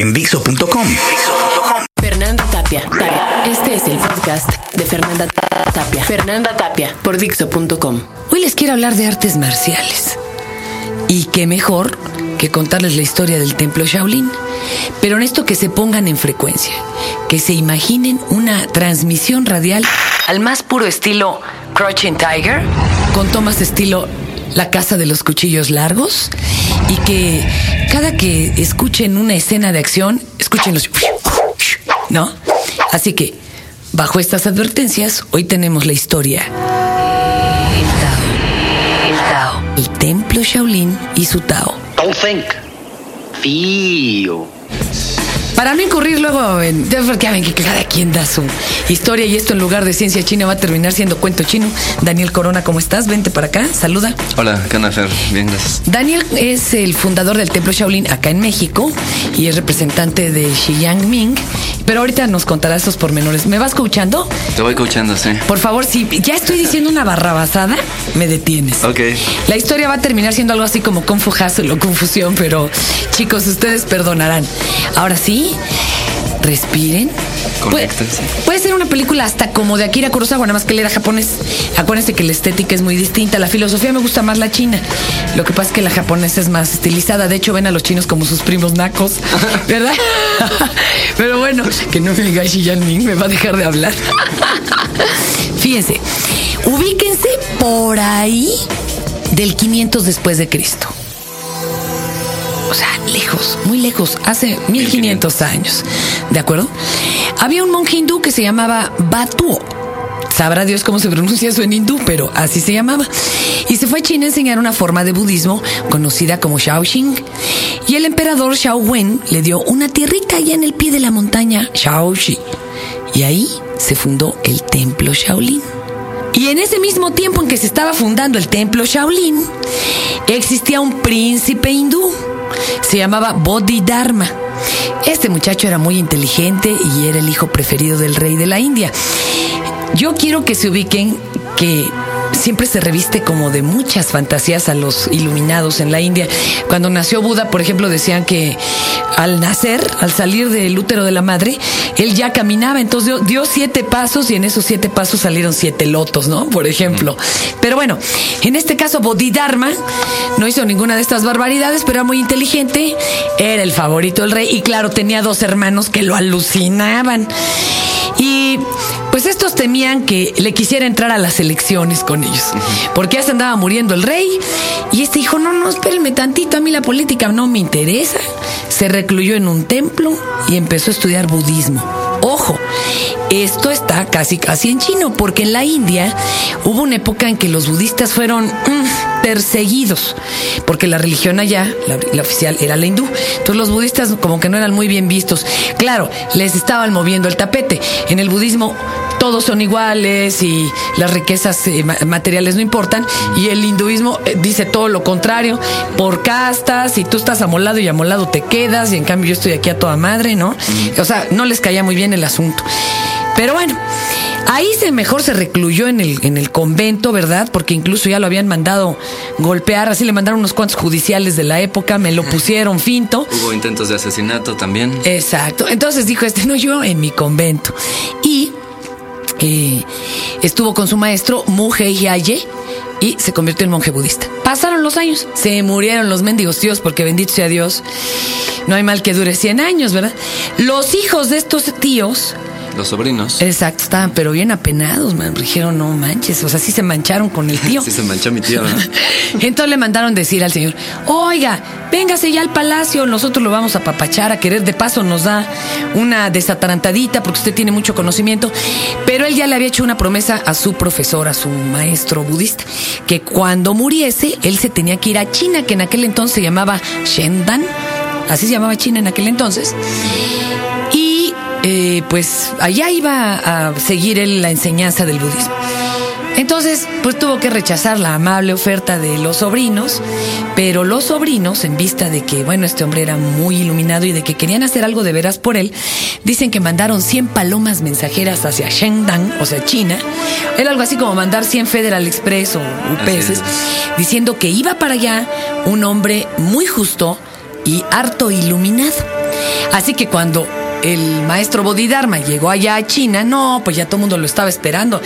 en Dixo.com? Fernanda Tapia. De Fernanda Tapia. Fernanda Tapia por Dixo.com. Hoy les quiero hablar de artes marciales. Y qué mejor que contarles la historia del templo Shaolin. Pero en esto que se pongan en frecuencia, que se imaginen una transmisión radial al más puro estilo Crouching Tiger, con tomas estilo La Casa de los Cuchillos Largos, y que cada que escuchen una escena de acción, escuchen los... ¿No? Así que, bajo estas advertencias, hoy tenemos la historia. El Tao. El Tao. El templo Shaolin y su Tao. Don't think. Feel. Para no incurrir luego en. Ya ven que cada quien da su historia y esto en lugar de ciencia china va a terminar siendo cuento chino. Daniel Corona, ¿cómo estás? Vente para acá, saluda. Hola, ¿qué onda, Fer? Bien, gracias. Daniel es el fundador del Templo Shaolin acá en México y es representante de Xiyang Ming. Pero ahorita nos contará esos pormenores. ¿Me vas escuchando? Te voy coachando, sí. Por favor, si ya estoy diciendo una barrabasada, me detienes. Ok. La historia va a terminar siendo algo así como Kung Fu Hustle o confusión, pero chicos, ustedes perdonarán. Ahora sí, respiren. Puede, ser una película hasta como de Akira Kurosawa, nada más que él era japonés. Acuérdense que la estética es muy distinta. La filosofía me gusta más la china. Lo que pasa es que la japonesa es más estilizada. De hecho, ven a los chinos como sus primos nacos, ¿verdad? Pero bueno, que no me diga Jinping, me va a dejar de hablar. Fíjense, ubíquense por ahí del 500 después de Cristo. O sea, lejos, muy lejos, hace 1500 años. ¿De acuerdo? Había un monje hindú que se llamaba Batuo. Sabrá Dios cómo se pronuncia eso en hindú, pero así se llamaba. Y se fue a China a enseñar una forma de budismo conocida como Shaoxing. Y el emperador Xiao Wen le dio una tierrita allá en el pie de la montaña Shaoxi. Y ahí se fundó el templo Shaolin. Y en ese mismo tiempo en que se estaba fundando el templo Shaolin, existía un príncipe hindú. Se llamaba Bodhidharma. Este muchacho era muy inteligente y era el hijo preferido del rey de la India. Yo quiero que se ubiquen que siempre se reviste como de muchas fantasías a los iluminados en la India. Cuando nació Buda, por ejemplo, decían que al nacer, al salir del útero de la madre, él ya caminaba, entonces dio, dio siete pasos y en esos siete pasos salieron siete lotos, ¿no? Por ejemplo. Pero bueno, en este caso Bodhidharma no hizo ninguna de estas barbaridades, pero era muy inteligente, era el favorito del rey y claro, tenía dos hermanos que lo alucinaban. Y pues estos temían que le quisiera entrar a las elecciones con ellos, porque ya se andaba muriendo el rey y este dijo, no, no, espérenme tantito, a mí la política no me interesa. Se recluyó en un templo y empezó a estudiar budismo. Ojo, esto está casi casi en chino, porque en la India hubo una época en que los budistas fueron mm, perseguidos, porque la religión allá, la, la oficial, era la hindú. Entonces los budistas como que no eran muy bien vistos. Claro, les estaban moviendo el tapete. En el budismo todos son iguales y las riquezas eh, ma- materiales no importan. Y el hinduismo eh, dice todo lo contrario, por castas, y tú estás amolado y amolado te quedas, y en cambio yo estoy aquí a toda madre, ¿no? O sea, no les caía muy bien el asunto. Pero bueno, ahí se mejor se recluyó en el, en el convento, ¿verdad? Porque incluso ya lo habían mandado golpear, así le mandaron unos cuantos judiciales de la época, me lo pusieron finto. Hubo intentos de asesinato también. Exacto. Entonces dijo este, no, yo en mi convento. Y eh, estuvo con su maestro, Muge Yaye, y se convirtió en monje budista. Pasaron los años, se murieron los mendigos tíos, porque bendito sea Dios, no hay mal que dure 100 años, ¿verdad? Los hijos de estos tíos, Los sobrinos. exacto, estaban pero bien apenados, man. Dijeron, no manches, o sea, sí se mancharon con el tío. Sí se manchó mi tío, ¿no? Entonces le mandaron decir al señor, oiga, véngase ya al palacio, nosotros lo vamos a papachar, a querer de paso nos da una desatarantadita porque usted tiene mucho conocimiento. Pero él ya le había hecho una promesa a su profesor, a su maestro budista, que cuando muriese, él se tenía que ir a China, que en aquel entonces se llamaba Shendan, así se llamaba China en aquel entonces. Eh, pues allá iba a seguir él la enseñanza del budismo. Entonces, pues tuvo que rechazar la amable oferta de los sobrinos, pero los sobrinos, en vista de que, bueno, este hombre era muy iluminado y de que querían hacer algo de veras por él, dicen que mandaron 100 palomas mensajeras hacia Shenzhen, o sea, China. Era algo así como mandar 100 Federal Express o UPS, diciendo que iba para allá un hombre muy justo y harto iluminado. Así que cuando el maestro Bodhidharma llegó allá a China, no, pues ya todo el mundo lo estaba esperando.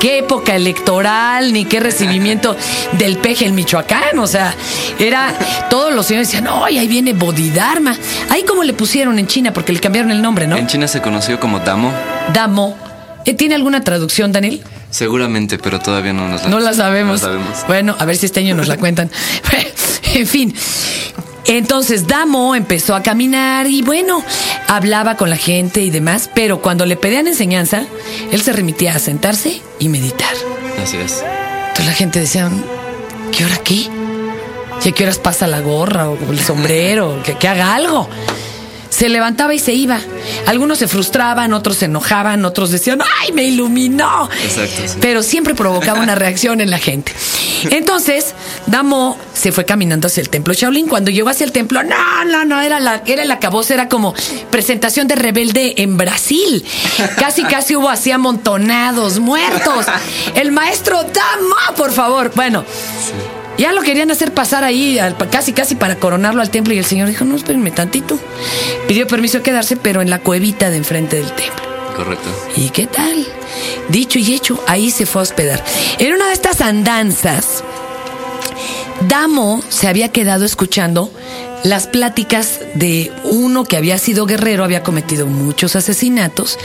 Qué época electoral, ni qué recibimiento del peje en Michoacán. O sea, era, todos los señores decían, no, y ahí viene Bodhidharma. Ahí como le pusieron en China, porque le cambiaron el nombre, ¿no? En China se conoció como Damo. Damo. Eh, ¿Tiene alguna traducción, Daniel? Seguramente, pero todavía no nos la No la sabemos. No la sabemos. Bueno, a ver si este año nos la cuentan. en fin. Entonces Damo empezó a caminar y bueno, hablaba con la gente y demás, pero cuando le pedían enseñanza, él se remitía a sentarse y meditar. Así es. Entonces la gente decía, ¿qué hora qué? ¿Y a qué horas pasa la gorra o el sombrero? Que, que haga algo. Se levantaba y se iba. Algunos se frustraban, otros se enojaban, otros decían, ¡ay, me iluminó! Exacto, sí. Pero siempre provocaba una reacción en la gente. Entonces, Damo se fue caminando hacia el templo Shaolin. Cuando llegó hacia el templo, no, no, no, era la, era era como presentación de rebelde en Brasil. Casi, casi hubo así amontonados, muertos. El maestro Damo, por favor. Bueno. Ya lo querían hacer pasar ahí, al- casi casi para coronarlo al templo, y el señor dijo, no, espérenme tantito. Pidió permiso de quedarse, pero en la cuevita de enfrente del templo. Correcto. ¿Y qué tal? Dicho y hecho, ahí se fue a hospedar. En una de estas andanzas, Damo se había quedado escuchando las pláticas de uno que había sido guerrero, había cometido muchos asesinatos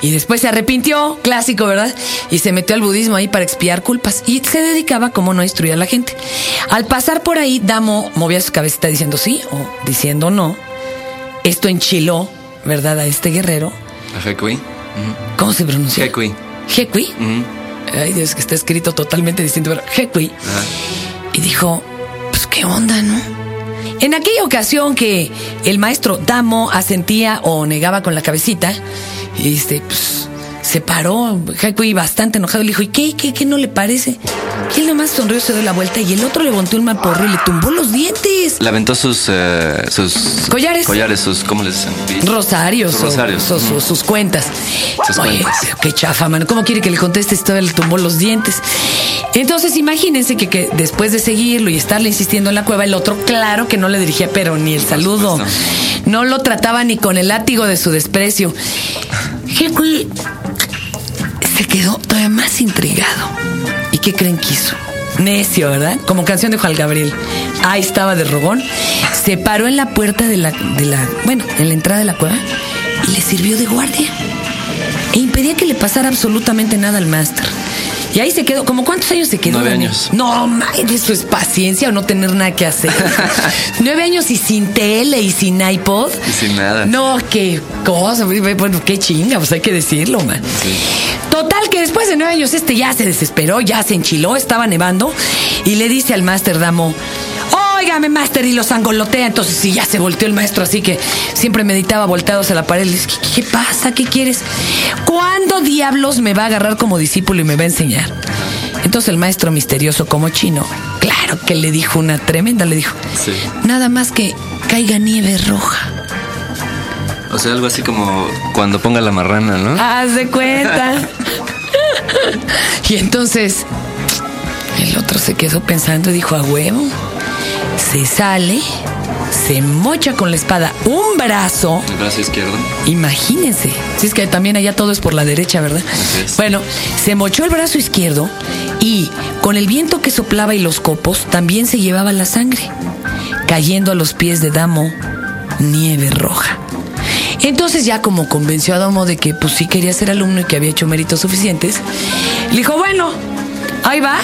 y después se arrepintió, clásico, ¿verdad? Y se metió al budismo ahí para expiar culpas y se dedicaba como no instruir a la gente. Al pasar por ahí, Damo movía su cabecita diciendo sí o diciendo no. Esto enchiló, ¿verdad? A este guerrero. A Hekui. ¿Cómo se pronuncia? Hekui. Hekui. Ay, Dios, que está escrito totalmente distinto, pero Hekui. Y dijo, pues qué onda, ¿no? En aquella ocasión que el maestro Damo asentía o negaba con la cabecita, este, pues, se paró, Hekui bastante enojado, le dijo, ¿y qué, qué, qué no le parece? Y él nomás sonrió, se dio la vuelta y el otro levantó el maporro y le tumbó los dientes. Le aventó sus, eh, sus Collares. Collares, sus, ¿cómo les dicen? Rosarios, Sus rosarios. o- su- sus cuentas. Sus Oye, cuentas. qué chafa, mano. ¿Cómo quiere que le conteste todavía le tumbó los dientes? Entonces, imagínense que, que después de seguirlo y estarle insistiendo en la cueva, el otro, claro que no le dirigía, pero ni el saludo. No lo trataba ni con el látigo de su desprecio. Hekui se quedó todavía más intrigado. ¿Y qué creen que hizo? Necio, ¿verdad? Como canción de Juan Gabriel. Ahí estaba de rogón. Se paró en la puerta de la, de la, bueno, en la entrada de la cueva y le sirvió de guardia. E impedía que le pasara absolutamente nada al máster. Y ahí se quedó. ¿Como cuántos años se quedó? Nueve años. No, madre, eso es paciencia o no tener nada que hacer. Nueve años y sin tele y sin iPod. Y sin nada. No, qué cosa. Bueno, qué chinga, pues hay que decirlo, man. Total, que después de nueve años este ya se desesperó, ya se enchiló, estaba nevando y le dice al máster Damo, óigame máster y los angolotea. Entonces sí, ya se volteó el maestro así que siempre meditaba volteado hacia la pared. Le dice, ¿qué, qué pasa? ¿Qué quieres? ¿Cuándo diablos me va a agarrar como discípulo y me va a enseñar? Entonces el maestro misterioso como chino, claro que le dijo una tremenda, le dijo, Sí. nada más que caiga nieve roja. O sea, algo así como cuando ponga la marrana, ¿no? Haz de cuenta. y entonces el otro se quedó pensando y dijo, a huevo. Se sale, se mocha con la espada un brazo. El brazo izquierdo. Imagínense. Si es que también allá todo es por la derecha, ¿verdad? Así es. Bueno, se mochó el brazo izquierdo y con el viento que soplaba y los copos también se llevaba la sangre, cayendo a los pies de Damo nieve roja. Entonces ya como convenció a Damo de que pues sí quería ser alumno y que había hecho méritos suficientes, le dijo, bueno, ahí va.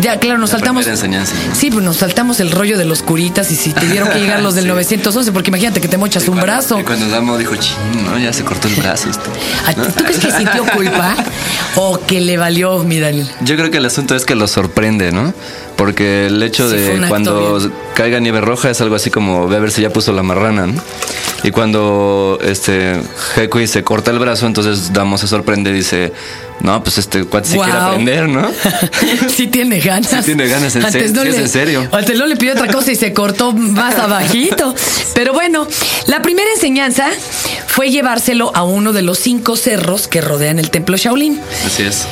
Ya, claro, nos La saltamos. enseñanza. Sí, pues nos saltamos el rollo de los curitas y si tuvieron que llegar los del Sí. 911, porque imagínate que te mochas Y un cuando- brazo. Y cuando Damo dijo, ching, no, ya se cortó el brazo. este". ¿A ti- ¿Tú crees que sintió culpa o que le valió, mi Daniel? Yo creo que el asunto es que lo sorprende, ¿no? Porque el hecho Sí, de cuando bien. caiga nieve roja es algo así como ve a ver si ya puso la marrana, ¿no? Y cuando este Hekui se corta el brazo, entonces Damo se sorprende y dice, no, pues este cuate sí quiere aprender, ¿no? sí tiene ganas. Sí tiene ganas, en Antes no sí es en serio. Antes no le pidió otra cosa y se cortó más abajito. Pero bueno, la primera enseñanza fue llevárselo a uno de los cinco cerros que rodean el templo Shaolin. Así es.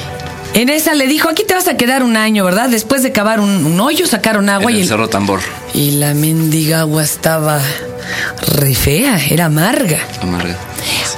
En esa le dijo, aquí te vas a quedar un año, ¿verdad? Después de cavar un, un hoyo, sacaron agua en y, el Cerro Tambor. y la mendiga agua estaba re fea, era amarga. Amarga.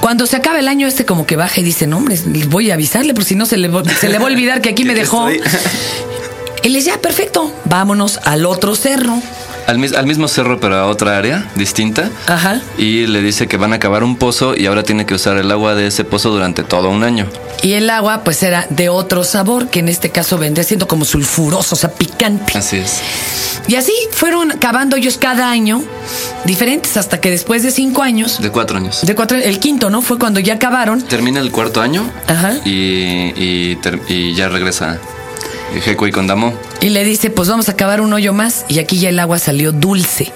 Cuando se acaba el año, este como que baja y dice, no, hombre, voy a avisarle, por si no se le, va- se le va a olvidar que aquí me dejó. Y le dice, ah, perfecto, vámonos al otro cerro. Al, mis- al mismo cerro, pero a otra área distinta. Ajá. Y le dice que van a cavar un pozo y ahora tiene que usar el agua de ese pozo durante todo un año. Y el agua, pues era de otro sabor, que en este caso vendría siendo como sulfuroso, o sea, picante. Así es. Y así fueron cavando ellos cada año, diferentes, hasta que después de cinco años, De cuatro años. de cuatro, el quinto, ¿no? Fue cuando ya acabaron. Termina el cuarto año Ajá. y, y y ya regresa Hekui con Damo. Y le dice, pues vamos a cavar un hoyo más. Y aquí ya el agua salió dulce.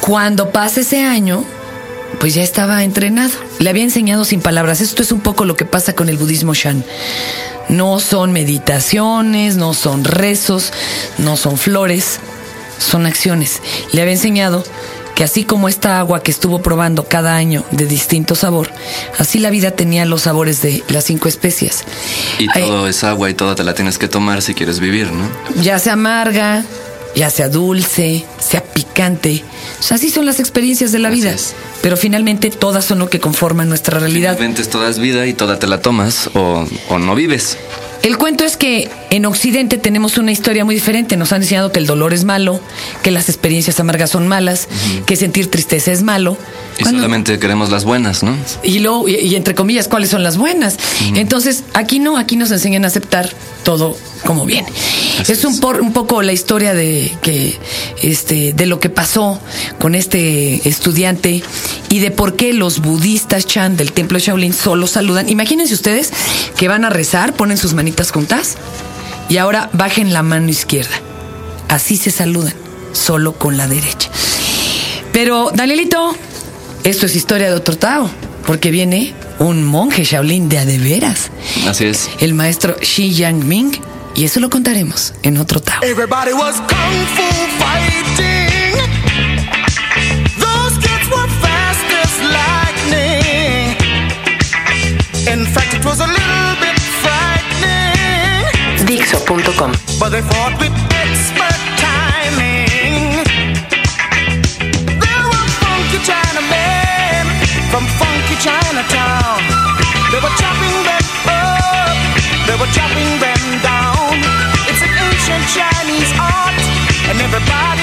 Cuando pasa ese año, pues ya estaba entrenado. Le había enseñado sin palabras. Esto es un poco lo que pasa con el budismo Shan. No son meditaciones, no son rezos, no son flores, son acciones. Le había enseñado que así como esta agua que estuvo probando cada año de distinto sabor, así la vida tenía los sabores de las cinco especias. Y todo es agua y todo te la tienes que tomar si quieres vivir, ¿no? ya sea amarga, ya sea dulce, sea picante. O sea, así son las experiencias de la Así vida. es. Pero finalmente todas son lo que conforman nuestra realidad. Ventes toda es vida y toda te la tomas o, o no vives. El cuento es que en Occidente tenemos una historia muy diferente. Nos han enseñado que el dolor es malo, que las experiencias amargas son malas, que sentir tristeza es malo. Y Cuando- solamente queremos las buenas, ¿no? y luego, y, y entre comillas, cuáles son las buenas. Entonces, aquí no, aquí nos enseñan a aceptar todo como viene. Así es un, por- un poco la historia de que este de lo que pasó con este estudiante y de por qué los budistas Chan del templo Shaolin solo saludan. Imagínense ustedes que van a rezar, ponen sus manitas juntas y ahora bajen la mano izquierda. Así se saludan, solo con la derecha. Pero, Danielito, esto es historia de otro Tao, porque viene un monje Shaolin de a de veras, Así es. el maestro Shi Yang Ming, y eso lo contaremos en otro Tao. Everybody was kung fu fighting. But they fought with expert timing. There were funky Chinamen from funky Chinatown. They were chopping them up, they were chopping them down. It's an ancient Chinese art, and everybody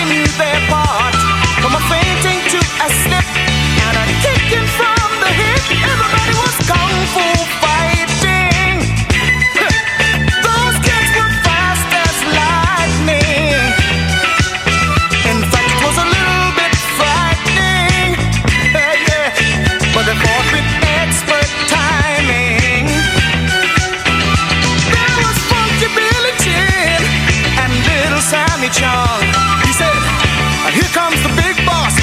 Sammy Chung. He said, "Here comes the big boss.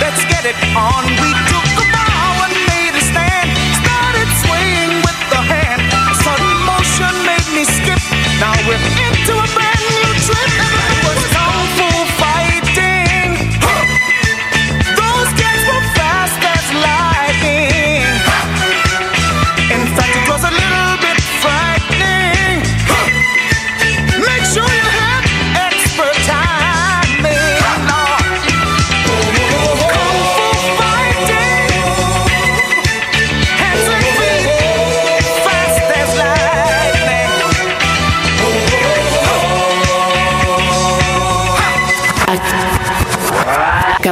Let's get it on." We took a bow and made a stand. Started swaying with the hand. A sudden motion made me skip. Now we're into